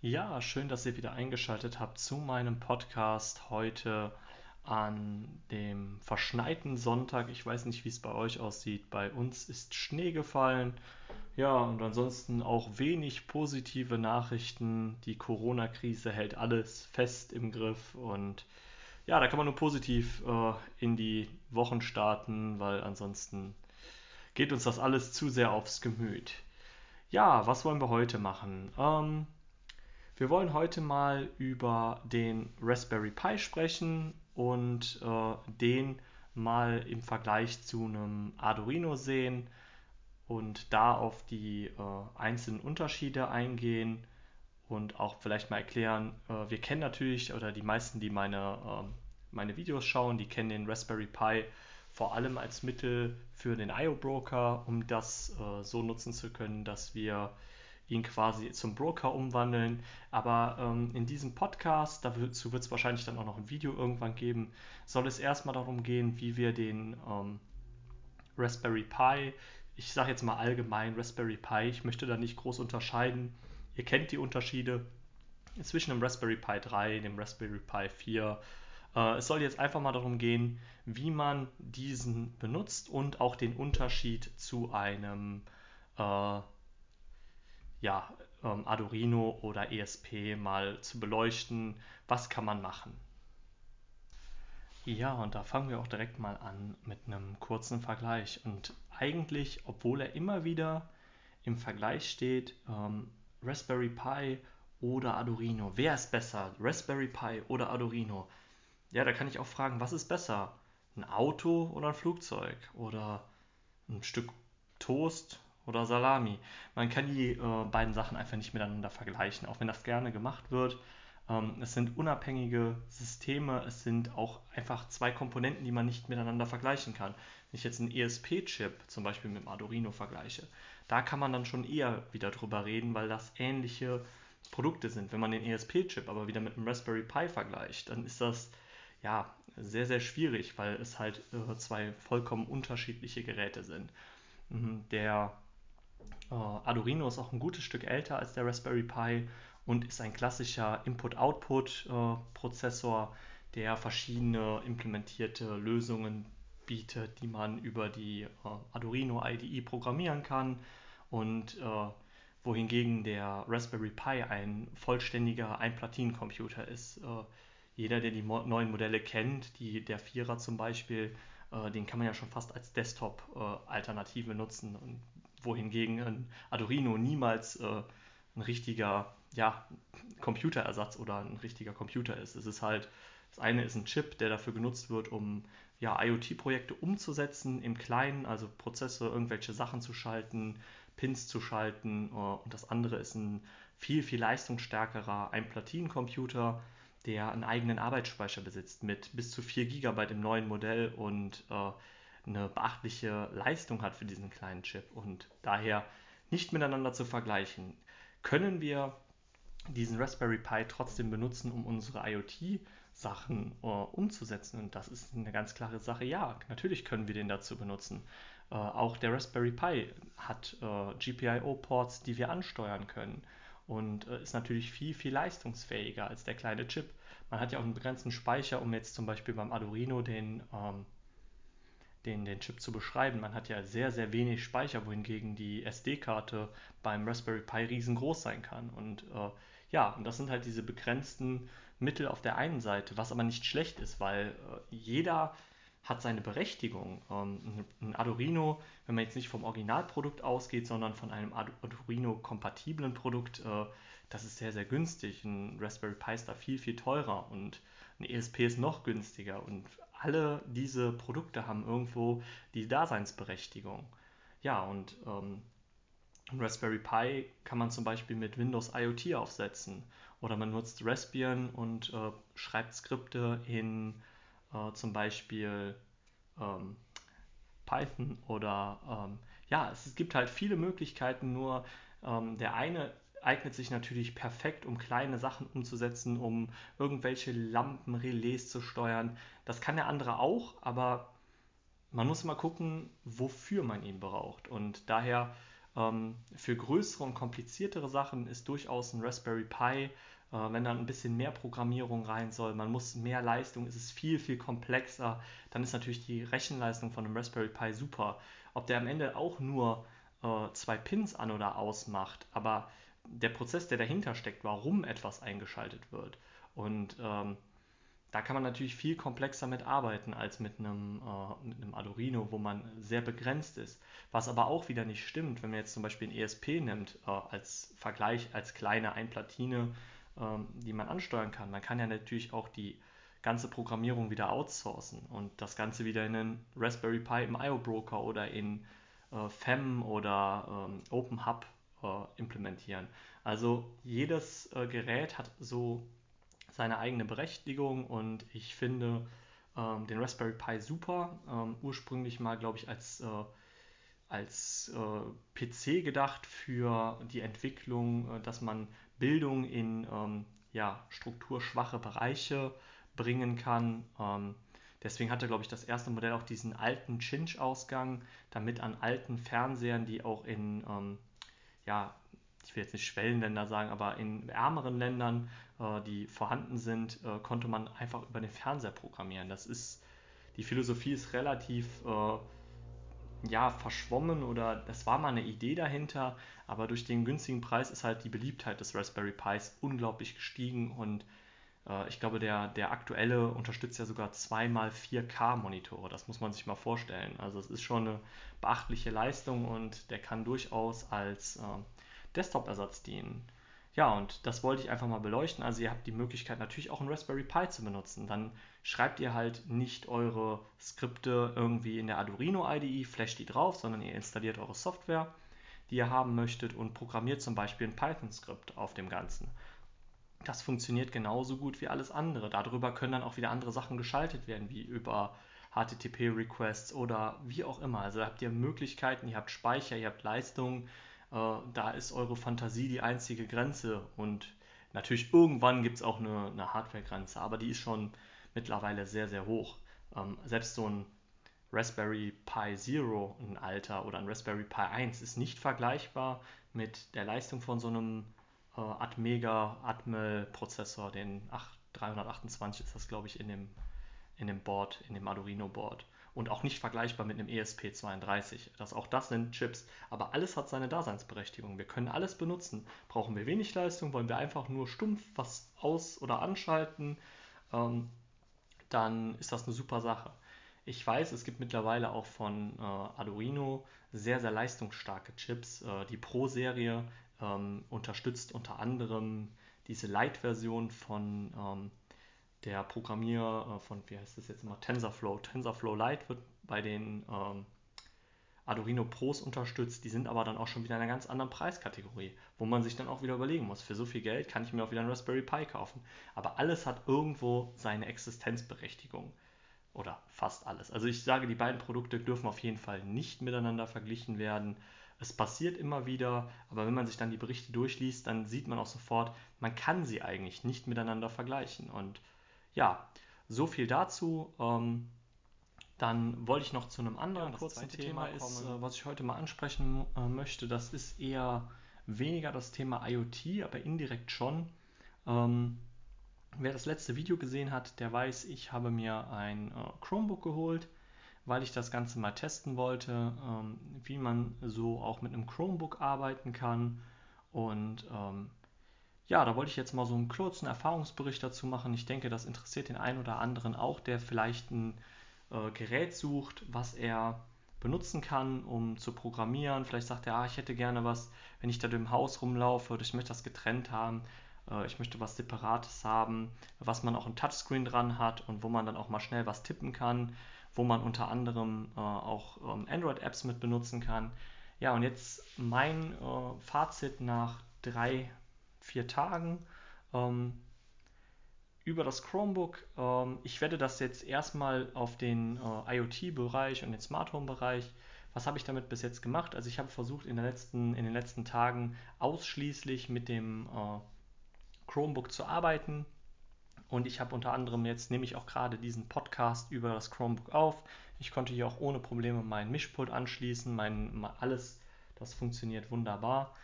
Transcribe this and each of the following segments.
Ja, schön, dass ihr wieder eingeschaltet habt zu meinem Podcast heute an dem verschneiten Sonntag. Ich weiß nicht, wie es bei euch aussieht. Bei uns ist Schnee gefallen. Ja, und ansonsten auch wenig positive Nachrichten. Die Corona-Krise hält alles fest im Griff und ja, da kann man nur positiv äh, in die Wochen starten, weil ansonsten geht uns das alles zu sehr aufs Gemüt. Ja, was wollen wir heute machen? Ähm, wir wollen heute mal über den Raspberry Pi sprechen und äh, den mal im Vergleich zu einem Arduino sehen und da auf die äh, einzelnen Unterschiede eingehen und auch vielleicht mal erklären, äh, wir kennen natürlich, oder die meisten, die meine, ähm, meine Videos schauen, die kennen den Raspberry Pi vor allem als Mittel für den IO-Broker, um das äh, so nutzen zu können, dass wir ihn quasi zum Broker umwandeln. Aber ähm, in diesem Podcast, dazu wird es wahrscheinlich dann auch noch ein Video irgendwann geben, soll es erstmal darum gehen, wie wir den ähm, Raspberry Pi, ich sage jetzt mal allgemein Raspberry Pi, ich möchte da nicht groß unterscheiden. Ihr kennt die Unterschiede zwischen dem Raspberry Pi 3, dem Raspberry Pi 4. Äh, es soll jetzt einfach mal darum gehen, wie man diesen benutzt und auch den Unterschied zu einem äh, ja, ähm, Arduino oder ESP mal zu beleuchten. Was kann man machen? Ja, und da fangen wir auch direkt mal an mit einem kurzen Vergleich. Und eigentlich, obwohl er immer wieder im Vergleich steht, ähm, Raspberry Pi oder Arduino. Wer ist besser? Raspberry Pi oder Arduino? Ja, da kann ich auch fragen, was ist besser? Ein Auto oder ein Flugzeug? Oder ein Stück Toast oder Salami. Man kann die äh, beiden Sachen einfach nicht miteinander vergleichen, auch wenn das gerne gemacht wird. Ähm, es sind unabhängige Systeme, es sind auch einfach zwei Komponenten, die man nicht miteinander vergleichen kann. Wenn ich jetzt einen ESP-Chip zum Beispiel mit dem Arduino vergleiche, da kann man dann schon eher wieder drüber reden, weil das ähnliche Produkte sind. Wenn man den ESP-Chip aber wieder mit einem Raspberry Pi vergleicht, dann ist das ja sehr, sehr schwierig, weil es halt äh, zwei vollkommen unterschiedliche Geräte sind. Mhm, der Uh, Arduino ist auch ein gutes Stück älter als der Raspberry Pi und ist ein klassischer Input-Output-Prozessor, der verschiedene implementierte Lösungen bietet, die man über die uh, Arduino IDE programmieren kann und wohingegen der Raspberry Pi ein vollständiger Einplatinencomputer ist. jeder, der die mo neuen Modelle kennt, die, der Vierer zum Beispiel, den kann man ja schon fast als Desktop-Alternative nutzen und wohingegen ein Arduino niemals äh, ein richtiger ja, Computerersatz oder ein richtiger Computer ist. Es ist halt, das eine ist ein Chip, der dafür genutzt wird, um ja, IoT-Projekte umzusetzen im Kleinen, also Prozesse, irgendwelche Sachen zu schalten, Pins zu schalten. Äh, und das andere ist ein viel, viel leistungsstärkerer Einplatinencomputer, der einen eigenen Arbeitsspeicher besitzt mit bis zu 4 GB im neuen Modell und äh, eine beachtliche Leistung hat für diesen kleinen Chip und daher nicht miteinander zu vergleichen. Können wir diesen Raspberry Pi trotzdem benutzen, um unsere IoT-Sachen äh, umzusetzen? Und das ist eine ganz klare Sache. Ja, natürlich können wir den dazu benutzen. Äh, auch der Raspberry Pi hat äh, GPIO-Ports, die wir ansteuern können und äh, ist natürlich viel, viel leistungsfähiger als der kleine Chip. Man hat ja auch einen begrenzten Speicher, um jetzt zum Beispiel beim Arduino den ähm, den, den Chip zu beschreiben. Man hat ja sehr, sehr wenig Speicher, wohingegen die SD-Karte beim Raspberry Pi riesengroß sein kann. Und äh, ja, und das sind halt diese begrenzten Mittel auf der einen Seite, was aber nicht schlecht ist, weil äh, jeder hat seine Berechtigung. Ähm, ein Arduino, wenn man jetzt nicht vom Originalprodukt ausgeht, sondern von einem Arduino-kompatiblen Produkt, äh, das ist sehr, sehr günstig. Ein Raspberry Pi ist da viel, viel teurer und ein ESP ist noch günstiger. Und alle diese Produkte haben irgendwo die Daseinsberechtigung. Ja, und ähm, Raspberry Pi kann man zum Beispiel mit Windows IoT aufsetzen. Oder man nutzt Raspbian und äh, schreibt Skripte in äh, zum Beispiel ähm, Python oder ähm, ja, es gibt halt viele Möglichkeiten, nur ähm, der eine eignet sich natürlich perfekt, um kleine Sachen umzusetzen, um irgendwelche Lampenrelais zu steuern. Das kann der andere auch, aber man muss mal gucken, wofür man ihn braucht. Und daher Ähm, für größere und kompliziertere Sachen ist durchaus ein Raspberry Pi, äh, wenn da ein bisschen mehr Programmierung rein soll, man muss mehr Leistung, es ist viel, viel komplexer, dann ist natürlich die Rechenleistung von einem Raspberry Pi super. Ob der am Ende auch nur äh, zwei Pins an oder ausmacht, aber der Prozess, der dahinter steckt, warum etwas eingeschaltet wird. Und ähm, da kann man natürlich viel komplexer mit arbeiten als mit einem, äh, mit einem Arduino, wo man sehr begrenzt ist. Was aber auch wieder nicht stimmt, wenn man jetzt zum Beispiel ein ESP nimmt äh, als Vergleich, als kleine Einplatine, äh, die man ansteuern kann. Man kann ja natürlich auch die ganze Programmierung wieder outsourcen und das Ganze wieder in einen Raspberry Pi im IO Broker oder in äh, FEM oder ähm, OpenHub implementieren. Also jedes äh, Gerät hat so seine eigene Berechtigung und ich finde ähm, den Raspberry Pi super. Ähm, ursprünglich mal, glaube ich, als, äh, als äh, PC gedacht für die Entwicklung, äh, dass man Bildung in ähm, ja, strukturschwache Bereiche bringen kann. Ähm, deswegen hatte, glaube ich, das erste Modell auch diesen alten Cinch-Ausgang, damit an alten Fernsehern, die auch in ähm, ja, ich will jetzt nicht Schwellenländer sagen, aber in ärmeren Ländern, äh, die vorhanden sind, äh, konnte man einfach über den Fernseher programmieren. Das ist, die Philosophie ist relativ äh, ja, verschwommen oder das war mal eine Idee dahinter, aber durch den günstigen Preis ist halt die Beliebtheit des Raspberry Pis unglaublich gestiegen und ich glaube, der, der aktuelle unterstützt ja sogar 2x4K Monitore. Das muss man sich mal vorstellen. Also es ist schon eine beachtliche Leistung und der kann durchaus als äh, Desktop-Ersatz dienen. Ja, und das wollte ich einfach mal beleuchten. Also ihr habt die Möglichkeit natürlich auch ein Raspberry Pi zu benutzen. Dann schreibt ihr halt nicht eure Skripte irgendwie in der Arduino IDE, flasht die drauf, sondern ihr installiert eure Software, die ihr haben möchtet und programmiert zum Beispiel ein Python-Skript auf dem Ganzen. Das funktioniert genauso gut wie alles andere. Darüber können dann auch wieder andere Sachen geschaltet werden, wie über HTTP-Requests oder wie auch immer. Also habt ihr Möglichkeiten, ihr habt Speicher, ihr habt Leistungen, äh, da ist eure Fantasie die einzige Grenze. Und natürlich irgendwann gibt es auch eine, eine Hardware-Grenze, aber die ist schon mittlerweile sehr, sehr hoch. Ähm, selbst so ein Raspberry Pi Zero, ein Alter, oder ein Raspberry Pi 1 ist nicht vergleichbar mit der Leistung von so einem äh, Atmega Atmel Prozessor, den 8, 328 ist das, glaube ich, in dem, in dem Board, in dem Arduino Board und auch nicht vergleichbar mit einem ESP32. Das, auch das sind Chips. Aber alles hat seine Daseinsberechtigung. Wir können alles benutzen. Brauchen wir wenig Leistung, wollen wir einfach nur stumpf was aus- oder anschalten, ähm, dann ist das eine super Sache. Ich weiß, es gibt mittlerweile auch von äh, Arduino sehr, sehr leistungsstarke Chips. Äh, die Pro-Serie ähm, unterstützt unter anderem diese Lite-Version von ähm, der Programmier äh, von, wie heißt das jetzt immer, TensorFlow. TensorFlow Lite wird bei den ähm, Arduino Pros unterstützt, die sind aber dann auch schon wieder in einer ganz anderen Preiskategorie, wo man sich dann auch wieder überlegen muss, für so viel Geld kann ich mir auch wieder einen Raspberry Pi kaufen. Aber alles hat irgendwo seine Existenzberechtigung. Oder fast alles. Also ich sage, die beiden Produkte dürfen auf jeden Fall nicht miteinander verglichen werden. Es passiert immer wieder, aber wenn man sich dann die Berichte durchliest, dann sieht man auch sofort, man kann sie eigentlich nicht miteinander vergleichen. Und ja, so viel dazu. Ähm, dann wollte ich noch zu einem anderen ja, kurzen Thema, Thema ist, äh, was ich heute mal ansprechen äh, möchte. Das ist eher weniger das Thema IoT, aber indirekt schon. Ähm, wer das letzte Video gesehen hat, der weiß, ich habe mir ein äh, Chromebook geholt, weil ich das Ganze mal testen wollte, ähm, wie man so auch mit einem Chromebook arbeiten kann. Und ähm, ja, da wollte ich jetzt mal so einen kurzen Erfahrungsbericht dazu machen. Ich denke, das interessiert den einen oder anderen auch, der vielleicht ein äh, Gerät sucht, was er benutzen kann, um zu programmieren. Vielleicht sagt er, ah, ich hätte gerne was, wenn ich da im Haus rumlaufe, oder ich möchte das getrennt haben, äh, ich möchte was Separates haben, was man auch ein Touchscreen dran hat und wo man dann auch mal schnell was tippen kann, wo man unter anderem äh, auch ähm, Android-Apps mit benutzen kann. Ja, und jetzt mein äh, Fazit nach drei vier Tagen ähm, über das Chromebook. Ähm, ich werde das jetzt erstmal auf den äh, IoT-Bereich und den Smart Home-Bereich. Was habe ich damit bis jetzt gemacht? Also ich habe versucht in, letzten, in den letzten Tagen ausschließlich mit dem äh, Chromebook zu arbeiten. Und ich habe unter anderem jetzt, nehme ich auch gerade diesen Podcast über das Chromebook auf. Ich konnte hier auch ohne Probleme meinen Mischpult anschließen, mein, alles Das funktioniert wunderbar.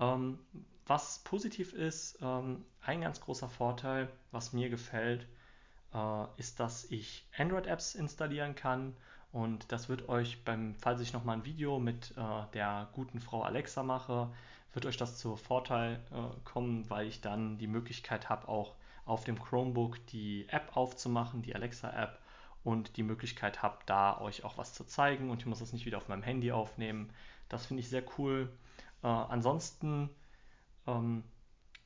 Ähm, was positiv ist, ähm, ein ganz großer Vorteil, was mir gefällt, äh, ist, dass ich Android-Apps installieren kann. Und das wird euch beim, falls ich nochmal ein Video mit äh, der guten Frau Alexa mache, wird euch das zu Vorteil äh, kommen, weil ich dann die Möglichkeit habe, auch auf dem Chromebook die App aufzumachen, die Alexa-App, und die Möglichkeit habe, da euch auch was zu zeigen und ich muss das nicht wieder auf meinem Handy aufnehmen. Das finde ich sehr cool. Äh, ansonsten, ähm,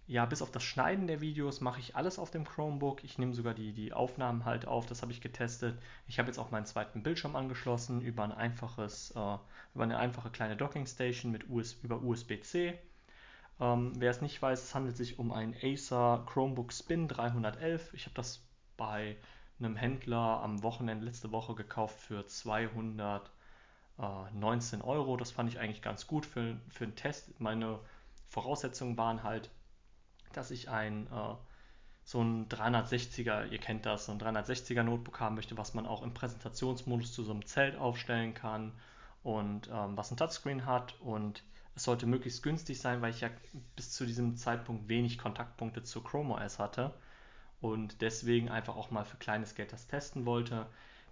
ja, bis auf das Schneiden der Videos mache ich alles auf dem Chromebook. Ich nehme sogar die, die Aufnahmen halt auf, das habe ich getestet. Ich habe jetzt auch meinen zweiten Bildschirm angeschlossen über ein einfaches, äh, über eine einfache kleine Dockingstation mit US, über USB-C. Ähm, wer es nicht weiß, es handelt sich um ein Acer Chromebook Spin 311. Ich habe das bei einem Händler am Wochenende letzte Woche gekauft für 219 Euro. Das fand ich eigentlich ganz gut für, für einen Test. Meine Voraussetzungen waren halt, dass ich ein äh, so ein 360er, ihr kennt das, so ein 360er Notebook haben möchte, was man auch im Präsentationsmodus zu so einem Zelt aufstellen kann und ähm, was ein Touchscreen hat und es sollte möglichst günstig sein, weil ich ja bis zu diesem Zeitpunkt wenig Kontaktpunkte zu Chrome OS hatte und deswegen einfach auch mal für kleines Geld das testen wollte.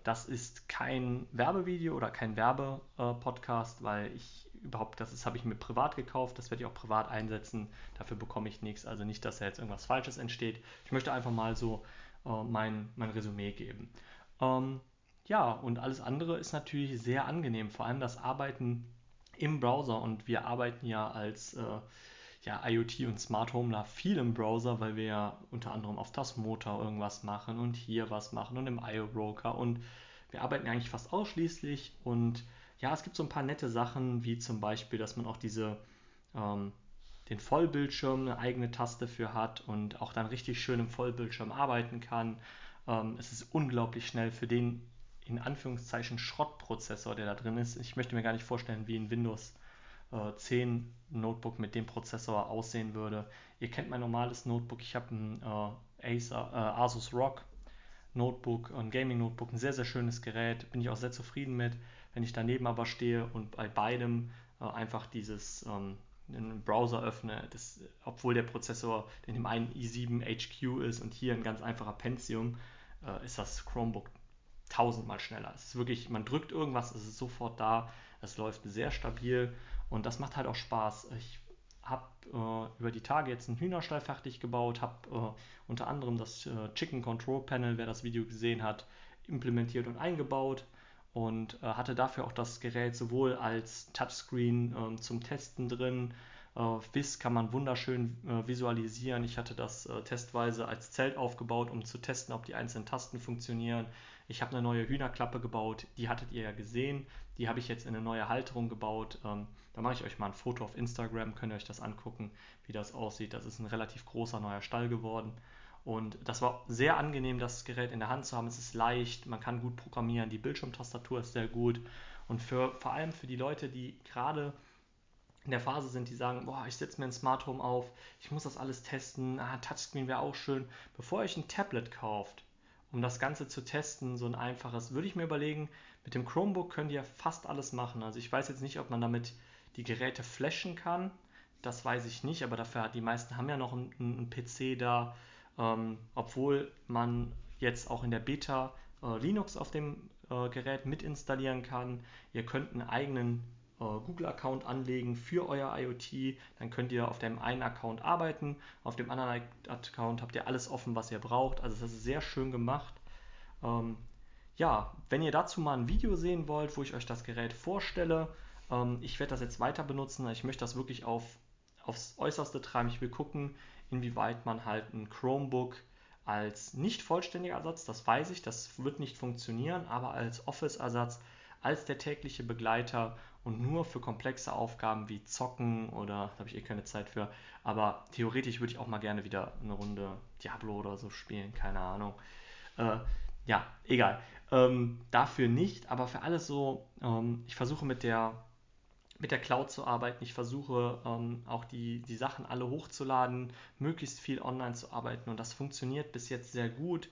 Das ist kein Werbevideo oder kein Werbepodcast, weil ich überhaupt, das habe ich mir privat gekauft, das werde ich auch privat einsetzen, dafür bekomme ich nichts, also nicht, dass da jetzt irgendwas Falsches entsteht. Ich möchte einfach mal so äh, mein, mein Resümee geben. Ähm, ja, und alles andere ist natürlich sehr angenehm, vor allem das Arbeiten im Browser und wir arbeiten ja als äh, ja, IoT und Smart Home da viel im Browser, weil wir ja unter anderem auf das Motor irgendwas machen und hier was machen und im IO Broker und wir arbeiten eigentlich fast ausschließlich und ja, es gibt so ein paar nette Sachen, wie zum Beispiel, dass man auch diese ähm, den Vollbildschirm eine eigene Taste für hat und auch dann richtig schön im Vollbildschirm arbeiten kann. Ähm, es ist unglaublich schnell für den in Anführungszeichen Schrottprozessor, der da drin ist. Ich möchte mir gar nicht vorstellen, wie ein Windows äh, 10 Notebook mit dem Prozessor aussehen würde. Ihr kennt mein normales Notebook. Ich habe ein äh, Acer, äh, Asus ROG Notebook, ein Gaming Notebook, ein sehr, sehr schönes Gerät. Bin ich auch sehr zufrieden mit. Wenn ich daneben aber stehe und bei beidem äh, einfach dieses ähm, einen Browser öffne, das, obwohl der Prozessor in dem einen i7 HQ ist und hier ein ganz einfacher Pentium, äh, ist das Chromebook tausendmal schneller. Es ist wirklich, man drückt irgendwas, es ist sofort da, es läuft sehr stabil und das macht halt auch Spaß. Ich habe äh, über die Tage jetzt einen Hühnerstall fertig gebaut, habe äh, unter anderem das äh, Chicken Control Panel, wer das Video gesehen hat, implementiert und eingebaut und äh, hatte dafür auch das Gerät sowohl als Touchscreen ähm, zum Testen drin. Äh, WIS kann man wunderschön äh, visualisieren. Ich hatte das testweise als Zelt aufgebaut, um zu testen, ob die einzelnen Tasten funktionieren. Ich habe eine neue Hühnerklappe gebaut, die hattet ihr ja gesehen. Die habe ich jetzt in eine neue Halterung gebaut. Ähm, da mache ich euch mal ein Foto auf Instagram, könnt ihr euch das angucken, wie das aussieht. Das ist ein relativ großer neuer Stall geworden. Und das war sehr angenehm, das Gerät in der Hand zu haben. Es ist leicht, man kann gut programmieren, die Bildschirmtastatur ist sehr gut. Und für, vor allem für die Leute, die gerade in der Phase sind, die sagen, boah, ich setze mir ein Smart Home auf, ich muss das alles testen, ah, Touchscreen wäre auch schön. Bevor ihr euch ein Tablet kauft, um das Ganze zu testen, so ein einfaches, würde ich mir überlegen, mit dem Chromebook könnt ihr fast alles machen. Also ich weiß jetzt nicht, ob man damit die Geräte flashen kann. Das weiß ich nicht, aber dafür hat die meisten haben ja noch einen, einen PC da, ähm, obwohl man jetzt auch in der Beta äh, Linux auf dem äh, Gerät mit installieren kann. Ihr könnt einen eigenen Google-Account anlegen für euer IoT. Dann könnt ihr auf dem einen Account arbeiten, auf dem anderen Account habt ihr alles offen, was ihr braucht. Also das ist sehr schön gemacht. Ähm, ja, wenn ihr dazu mal ein Video sehen wollt, wo ich euch das Gerät vorstelle, ähm, ich werde das jetzt weiter benutzen. Ich möchte das wirklich auf, aufs Äußerste treiben. Ich will gucken, inwieweit man halt ein Chromebook als nicht vollständiger Ersatz, das weiß ich, das wird nicht funktionieren, aber als Office-Ersatz, als der tägliche Begleiter und nur für komplexe Aufgaben wie Zocken oder da habe ich eh keine Zeit für, aber theoretisch würde ich auch mal gerne wieder eine Runde Diablo oder so spielen, keine Ahnung. Äh, ja, egal. Ähm, dafür nicht, aber für alles so, ähm, ich versuche mit der mit der Cloud zu arbeiten. Ich versuche ähm, auch die, die Sachen alle hochzuladen, möglichst viel online zu arbeiten und das funktioniert bis jetzt sehr gut.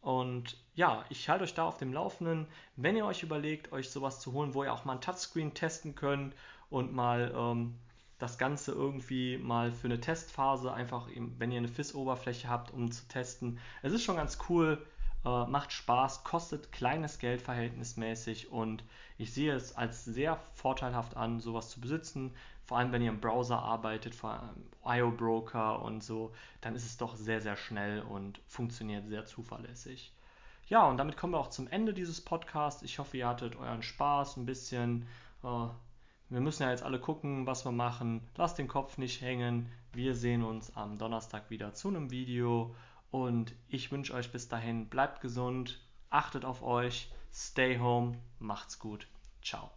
Und ja, ich halte euch da auf dem Laufenden. Wenn ihr euch überlegt, euch sowas zu holen, wo ihr auch mal ein Touchscreen testen könnt und mal ähm, das Ganze irgendwie mal für eine Testphase, einfach wenn ihr eine FIS-Oberfläche habt, um zu testen. Es ist schon ganz cool, äh, macht Spaß, kostet kleines Geld verhältnismäßig und ich sehe es als sehr vorteilhaft an, sowas zu besitzen. Vor allem, wenn ihr im Browser arbeitet, vor IO-Broker und so, dann ist es doch sehr, sehr schnell und funktioniert sehr zuverlässig. Ja, und damit kommen wir auch zum Ende dieses Podcasts. Ich hoffe, ihr hattet euren Spaß ein bisschen. Äh, wir müssen ja jetzt alle gucken, was wir machen. Lasst den Kopf nicht hängen. Wir sehen uns am Donnerstag wieder zu einem Video. Und ich wünsche euch bis dahin, bleibt gesund, achtet auf euch, stay home, macht's gut. Ciao.